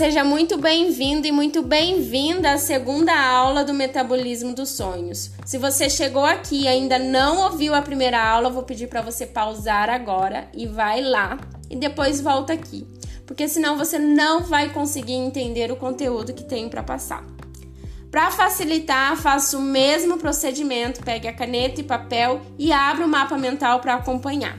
seja muito bem-vindo e muito bem-vinda à segunda aula do metabolismo dos sonhos. Se você chegou aqui e ainda não ouviu a primeira aula, vou pedir para você pausar agora e vai lá e depois volta aqui, porque senão você não vai conseguir entender o conteúdo que tenho para passar. Para facilitar, faça o mesmo procedimento, pegue a caneta e papel e abra o mapa mental para acompanhar.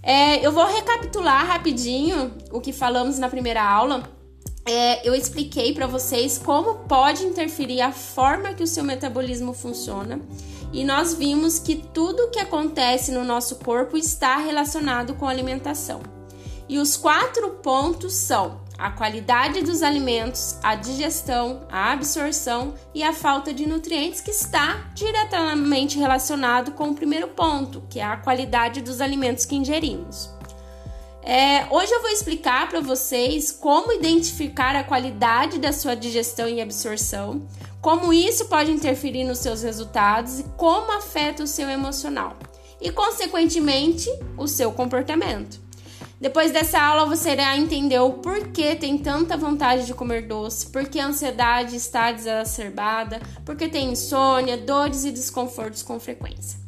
É, eu vou recapitular rapidinho o que falamos na primeira aula. É, eu expliquei para vocês como pode interferir a forma que o seu metabolismo funciona e nós vimos que tudo que acontece no nosso corpo está relacionado com a alimentação. E os quatro pontos são a qualidade dos alimentos, a digestão, a absorção e a falta de nutrientes, que está diretamente relacionado com o primeiro ponto, que é a qualidade dos alimentos que ingerimos. É, hoje eu vou explicar para vocês como identificar a qualidade da sua digestão e absorção, como isso pode interferir nos seus resultados e como afeta o seu emocional e, consequentemente, o seu comportamento. Depois dessa aula você irá entender o porquê tem tanta vontade de comer doce, porque a ansiedade está exacerbada, porque tem insônia, dores e desconfortos com frequência.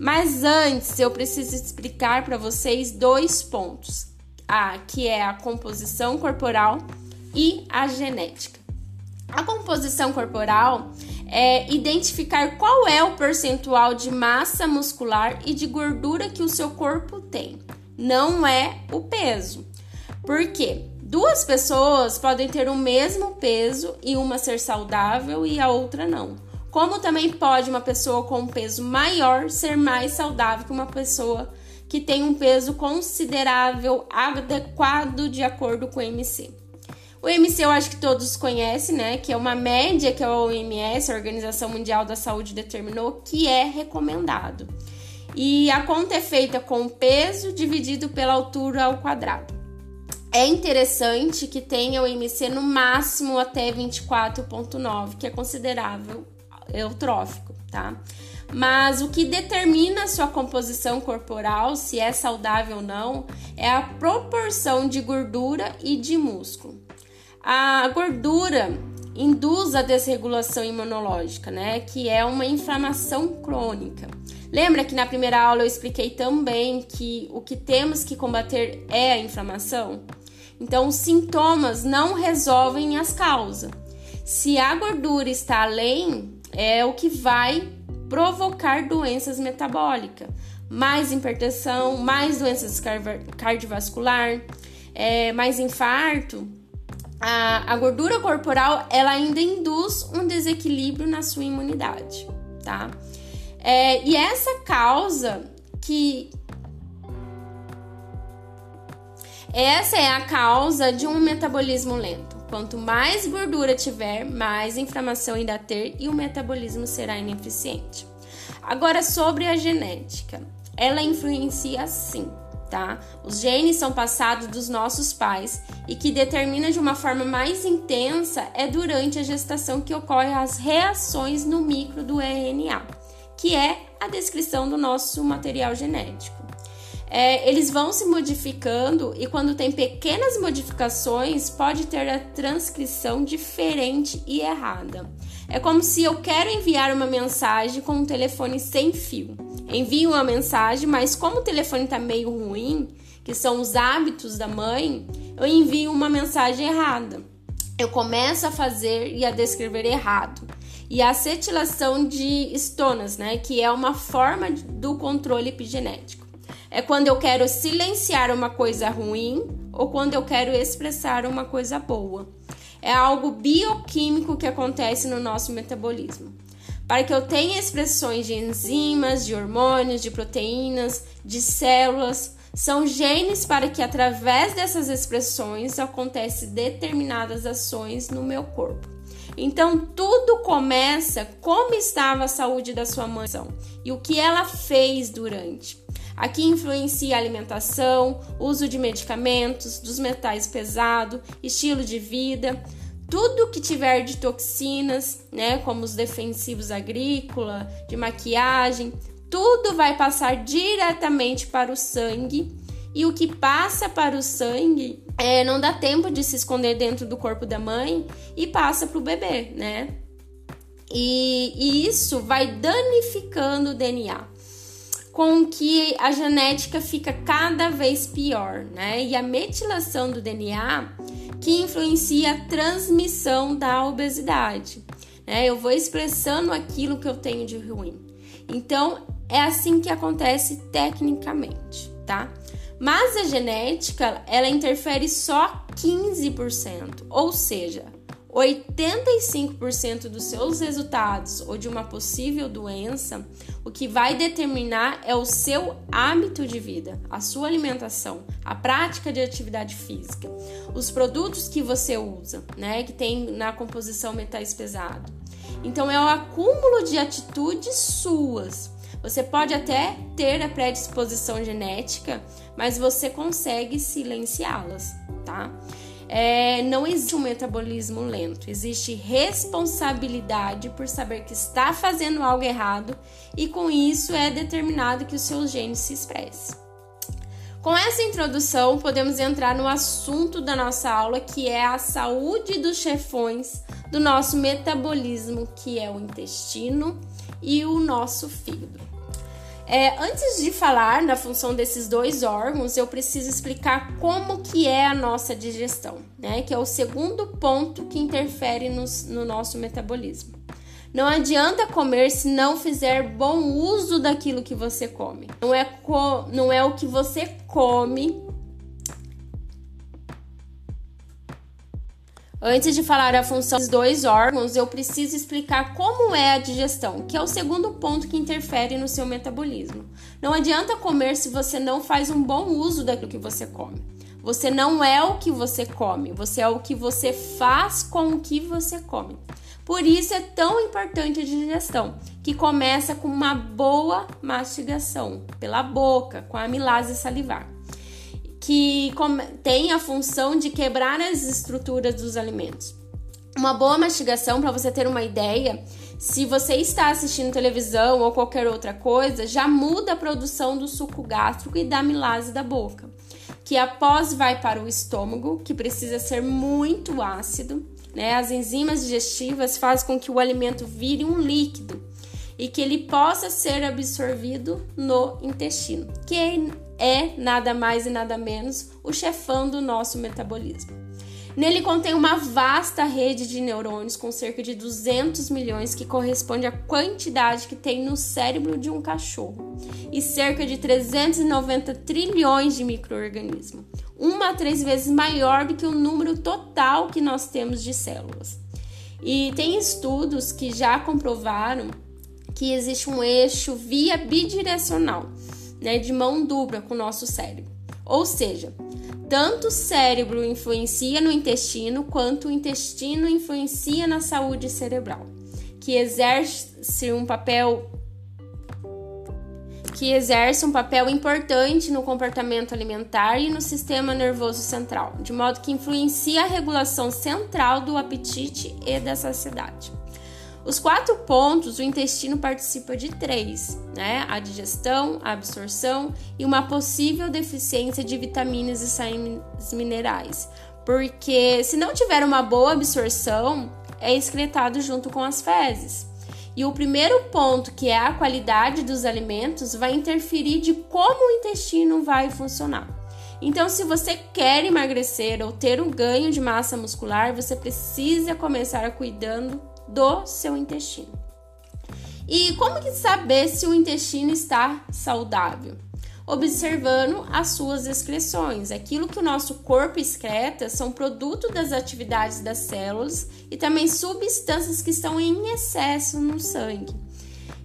Mas antes eu preciso explicar para vocês dois pontos: a que é a composição corporal e a genética. A composição corporal é identificar qual é o percentual de massa muscular e de gordura que o seu corpo tem não é o peso. Por quê? Duas pessoas podem ter o mesmo peso e uma ser saudável e a outra não. Como também pode uma pessoa com um peso maior ser mais saudável que uma pessoa que tem um peso considerável adequado de acordo com o MC. O MC eu acho que todos conhecem, né? Que é uma média que a OMS, a Organização Mundial da Saúde, determinou que é recomendado e a conta é feita com o peso dividido pela altura ao quadrado. É interessante que tenha o MC no máximo até 24,9, que é considerável eutrófico, tá? Mas o que determina a sua composição corporal, se é saudável ou não, é a proporção de gordura e de músculo. A gordura induz a desregulação imunológica, né? Que é uma inflamação crônica. Lembra que na primeira aula eu expliquei também que o que temos que combater é a inflamação? Então, os sintomas não resolvem as causas. Se a gordura está além, é o que vai provocar doenças metabólicas, mais hipertensão, mais doenças cardiovascular, é, mais infarto. A, a gordura corporal ela ainda induz um desequilíbrio na sua imunidade, tá? É, e essa causa que. Essa é a causa de um metabolismo lento. Quanto mais gordura tiver, mais inflamação irá ter e o metabolismo será ineficiente. Agora, sobre a genética, ela influencia sim, tá? Os genes são passados dos nossos pais e que determina de uma forma mais intensa é durante a gestação que ocorrem as reações no micro do RNA que é a descrição do nosso material genético. É, eles vão se modificando e quando tem pequenas modificações pode ter a transcrição diferente e errada. É como se eu quero enviar uma mensagem com um telefone sem fio. Envio uma mensagem, mas como o telefone está meio ruim, que são os hábitos da mãe, eu envio uma mensagem errada. Eu começo a fazer e a descrever errado e a acetilação de estonas, né, que é uma forma do controle epigenético. É quando eu quero silenciar uma coisa ruim ou quando eu quero expressar uma coisa boa. É algo bioquímico que acontece no nosso metabolismo. Para que eu tenha expressões de enzimas, de hormônios, de proteínas, de células, são genes para que através dessas expressões acontecem determinadas ações no meu corpo. Então tudo começa como estava a saúde da sua mãe e o que ela fez durante. Aqui influencia a alimentação, uso de medicamentos, dos metais pesados, estilo de vida, tudo que tiver de toxinas, né, como os defensivos agrícola, de maquiagem, tudo vai passar diretamente para o sangue. E o que passa para o sangue é, não dá tempo de se esconder dentro do corpo da mãe e passa para o bebê, né? E, e isso vai danificando o DNA com que a genética fica cada vez pior, né? E a metilação do DNA que influencia a transmissão da obesidade. Né? Eu vou expressando aquilo que eu tenho de ruim. Então, é assim que acontece tecnicamente, tá? Mas a genética, ela interfere só 15%, ou seja, 85% dos seus resultados ou de uma possível doença, o que vai determinar é o seu hábito de vida, a sua alimentação, a prática de atividade física, os produtos que você usa, né, que tem na composição metais pesados. Então é o acúmulo de atitudes suas. Você pode até ter a predisposição genética, mas você consegue silenciá-las, tá? É, não existe um metabolismo lento, existe responsabilidade por saber que está fazendo algo errado e com isso é determinado que os seus genes se expressem. Com essa introdução, podemos entrar no assunto da nossa aula, que é a saúde dos chefões do nosso metabolismo, que é o intestino e o nosso fígado. É, antes de falar na função desses dois órgãos, eu preciso explicar como que é a nossa digestão, né? Que é o segundo ponto que interfere no, no nosso metabolismo. Não adianta comer se não fizer bom uso daquilo que você come. Não é, co não é o que você come Antes de falar a função dos dois órgãos, eu preciso explicar como é a digestão, que é o segundo ponto que interfere no seu metabolismo. Não adianta comer se você não faz um bom uso daquilo que você come. Você não é o que você come, você é o que você faz com o que você come. Por isso é tão importante a digestão, que começa com uma boa mastigação pela boca, com a amilase salivar que tem a função de quebrar as estruturas dos alimentos. Uma boa mastigação, para você ter uma ideia, se você está assistindo televisão ou qualquer outra coisa, já muda a produção do suco gástrico e da amilase da boca, que após vai para o estômago, que precisa ser muito ácido. Né? As enzimas digestivas fazem com que o alimento vire um líquido e que ele possa ser absorvido no intestino, que é nada mais e nada menos o chefão do nosso metabolismo. Nele contém uma vasta rede de neurônios com cerca de 200 milhões, que corresponde à quantidade que tem no cérebro de um cachorro, e cerca de 390 trilhões de microorganismos, uma a três vezes maior do que o número total que nós temos de células. E tem estudos que já comprovaram que existe um eixo via bidirecional né, de mão dupla com o nosso cérebro. Ou seja, tanto o cérebro influencia no intestino quanto o intestino influencia na saúde cerebral, que exerce um papel que exerce um papel importante no comportamento alimentar e no sistema nervoso central, de modo que influencia a regulação central do apetite e da saciedade. Os quatro pontos, o intestino participa de três, né? A digestão, a absorção e uma possível deficiência de vitaminas e sais minerais. Porque se não tiver uma boa absorção, é excretado junto com as fezes. E o primeiro ponto, que é a qualidade dos alimentos, vai interferir de como o intestino vai funcionar. Então, se você quer emagrecer ou ter um ganho de massa muscular, você precisa começar cuidando do seu intestino. E como que saber se o intestino está saudável? Observando as suas excreções. Aquilo que o nosso corpo excreta são produto das atividades das células e também substâncias que estão em excesso no sangue.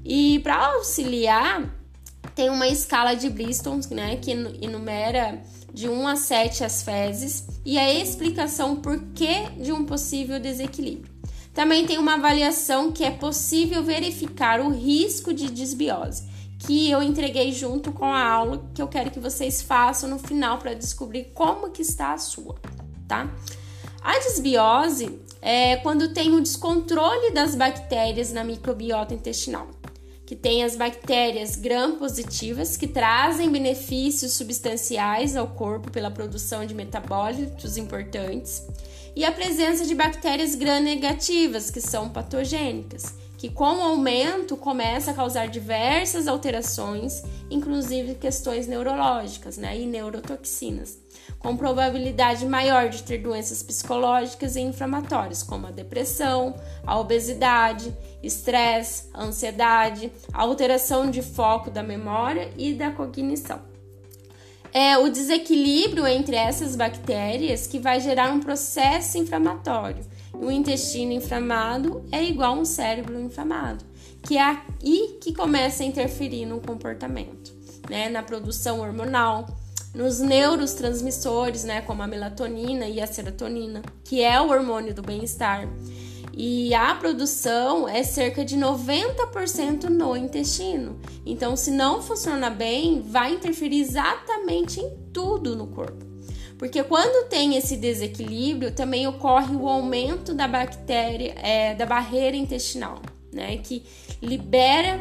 E para auxiliar, tem uma escala de Bristol, né, que enumera de 1 a 7 as fezes e a explicação por que de um possível desequilíbrio. Também tem uma avaliação que é possível verificar o risco de desbiose, que eu entreguei junto com a aula que eu quero que vocês façam no final para descobrir como que está a sua, tá? A desbiose é quando tem o descontrole das bactérias na microbiota intestinal, que tem as bactérias gram-positivas, que trazem benefícios substanciais ao corpo pela produção de metabólitos importantes, e a presença de bactérias gram-negativas, que são patogênicas, que com o aumento começa a causar diversas alterações, inclusive questões neurológicas né, e neurotoxinas com probabilidade maior de ter doenças psicológicas e inflamatórias, como a depressão, a obesidade, estresse, ansiedade, alteração de foco da memória e da cognição. É o desequilíbrio entre essas bactérias que vai gerar um processo inflamatório. O intestino inflamado é igual a um cérebro inflamado, que é aí que começa a interferir no comportamento, né, na produção hormonal, nos neurotransmissores, né, como a melatonina e a serotonina, que é o hormônio do bem-estar. E a produção é cerca de 90% no intestino. Então, se não funciona bem, vai interferir exatamente em tudo no corpo. Porque quando tem esse desequilíbrio, também ocorre o aumento da bactéria, é, da barreira intestinal, né? Que libera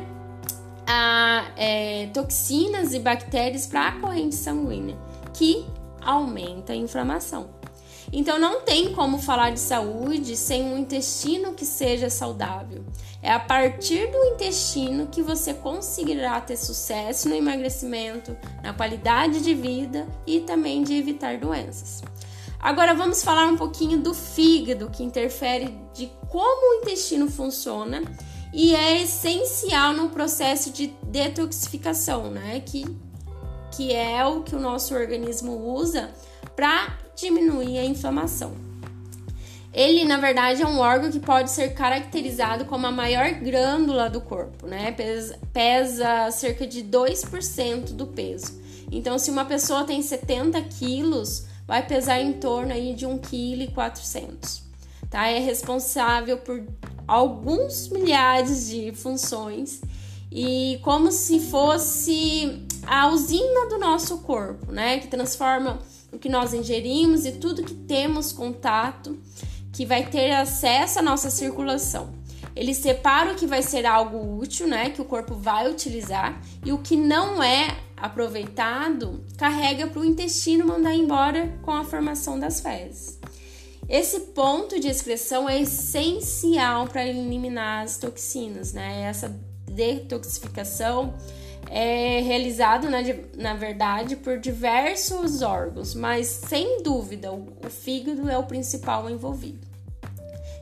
a, é, toxinas e bactérias para a corrente sanguínea, que aumenta a inflamação. Então não tem como falar de saúde sem um intestino que seja saudável. É a partir do intestino que você conseguirá ter sucesso no emagrecimento, na qualidade de vida e também de evitar doenças. Agora vamos falar um pouquinho do fígado, que interfere de como o intestino funciona e é essencial no processo de detoxificação, né? Que, que é o que o nosso organismo usa para diminuir a inflamação. Ele, na verdade, é um órgão que pode ser caracterizado como a maior glândula do corpo, né? Pesa, pesa cerca de 2% do peso. Então, se uma pessoa tem 70 quilos, vai pesar em torno aí de 1,4 kg, tá? É responsável por alguns milhares de funções e como se fosse a usina do nosso corpo, né? Que transforma o que nós ingerimos e tudo que temos contato, que vai ter acesso à nossa circulação. Ele separa o que vai ser algo útil, né? Que o corpo vai utilizar e o que não é aproveitado carrega para o intestino mandar embora com a formação das fezes. Esse ponto de excreção é essencial para eliminar as toxinas, né? Essa detoxificação é realizado, na, na verdade, por diversos órgãos, mas sem dúvida o, o fígado é o principal envolvido.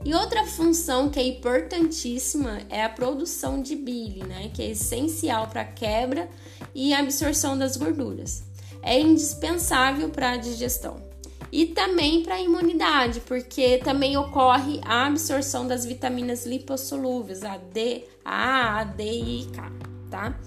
E outra função que é importantíssima é a produção de bile, né? Que é essencial para a quebra e absorção das gorduras. É indispensável para a digestão e também para a imunidade, porque também ocorre a absorção das vitaminas lipossolúveis, a D, A, A, D e K, tá?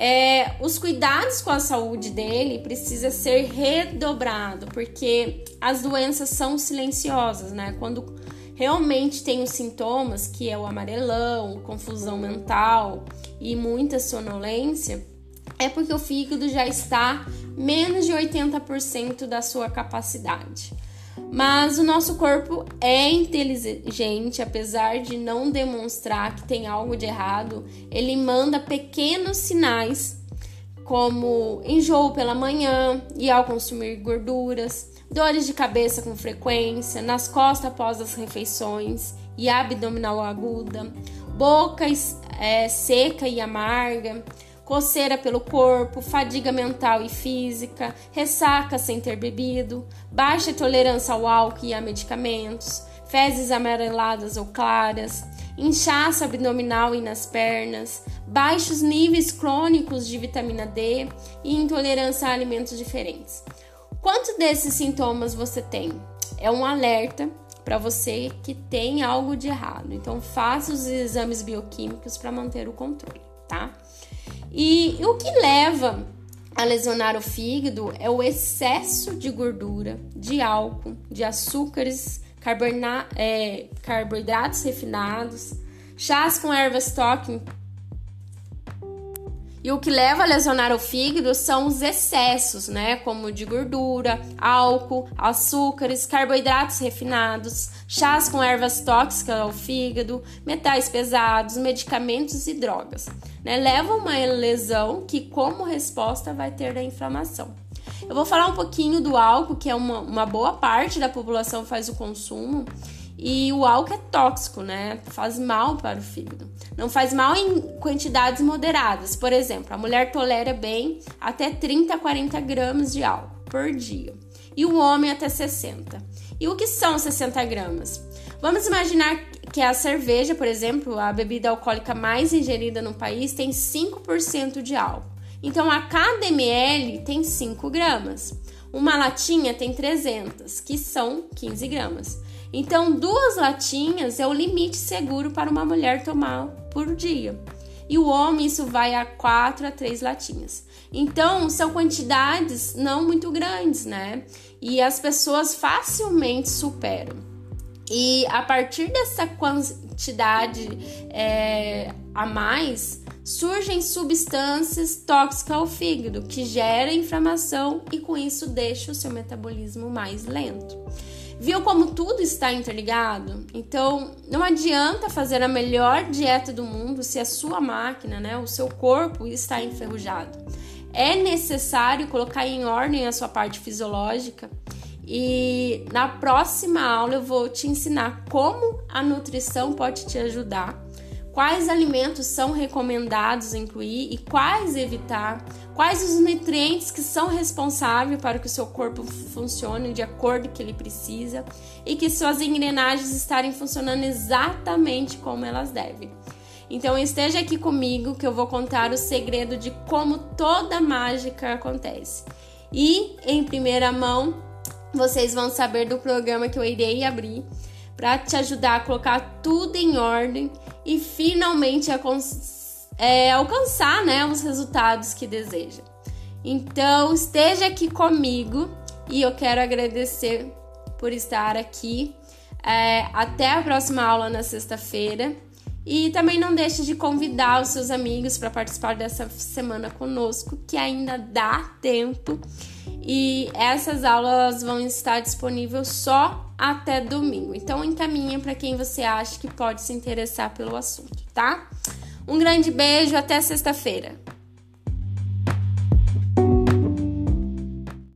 É, os cuidados com a saúde dele precisa ser redobrado, porque as doenças são silenciosas, né? Quando realmente tem os sintomas, que é o amarelão, confusão mental e muita sonolência, é porque o fígado já está menos de 80% da sua capacidade. Mas o nosso corpo é inteligente, apesar de não demonstrar que tem algo de errado, ele manda pequenos sinais, como enjoo pela manhã e ao consumir gorduras, dores de cabeça com frequência, nas costas após as refeições e abdominal aguda, boca é, seca e amarga, coceira pelo corpo, fadiga mental e física, ressaca sem ter bebido, baixa tolerância ao álcool e a medicamentos, fezes amareladas ou claras, inchaço abdominal e nas pernas, baixos níveis crônicos de vitamina D e intolerância a alimentos diferentes. Quantos desses sintomas você tem? É um alerta para você que tem algo de errado. Então faça os exames bioquímicos para manter o controle, tá? E, o que leva a lesionar o fígado é o excesso de gordura, de álcool, de açúcares, é, carboidratos refinados, chás com ervas toque E o que leva a lesionar o fígado são os excessos, né? Como de gordura, álcool, açúcares, carboidratos refinados, chás com ervas tóxicas ao fígado, metais pesados, medicamentos e drogas. Né? Leva uma lesão que, como resposta, vai ter da inflamação. Eu vou falar um pouquinho do álcool, que é uma, uma boa parte da população faz o consumo. E o álcool é tóxico, né? Faz mal para o fígado. Não faz mal em quantidades moderadas. Por exemplo, a mulher tolera bem até 30 a 40 gramas de álcool por dia. E o homem até 60. E o que são 60 gramas? Vamos imaginar que a cerveja, por exemplo, a bebida alcoólica mais ingerida no país, tem 5% de álcool. Então, a cada ml tem 5 gramas. Uma latinha tem 300, que são 15 gramas. Então, duas latinhas é o limite seguro para uma mulher tomar por dia. E o homem, isso vai a quatro a três latinhas. Então, são quantidades não muito grandes, né? E as pessoas facilmente superam. E a partir dessa quantidade é, a mais, surgem substâncias tóxicas ao fígado que geram inflamação e com isso deixa o seu metabolismo mais lento. Viu como tudo está interligado? Então, não adianta fazer a melhor dieta do mundo se a sua máquina, né, o seu corpo está enferrujado. É necessário colocar em ordem a sua parte fisiológica e na próxima aula eu vou te ensinar como a nutrição pode te ajudar quais alimentos são recomendados incluir e quais evitar, quais os nutrientes que são responsáveis para que o seu corpo funcione de acordo com que ele precisa e que suas engrenagens estarem funcionando exatamente como elas devem. Então esteja aqui comigo que eu vou contar o segredo de como toda mágica acontece. E em primeira mão, vocês vão saber do programa que eu irei abrir para te ajudar a colocar tudo em ordem e finalmente é, alcançar né, os resultados que deseja. Então, esteja aqui comigo e eu quero agradecer por estar aqui. É, até a próxima aula na sexta-feira. E também não deixe de convidar os seus amigos para participar dessa semana conosco, que ainda dá tempo. E essas aulas vão estar disponíveis só até domingo. Então encaminha para quem você acha que pode se interessar pelo assunto, tá? Um grande beijo, até sexta-feira.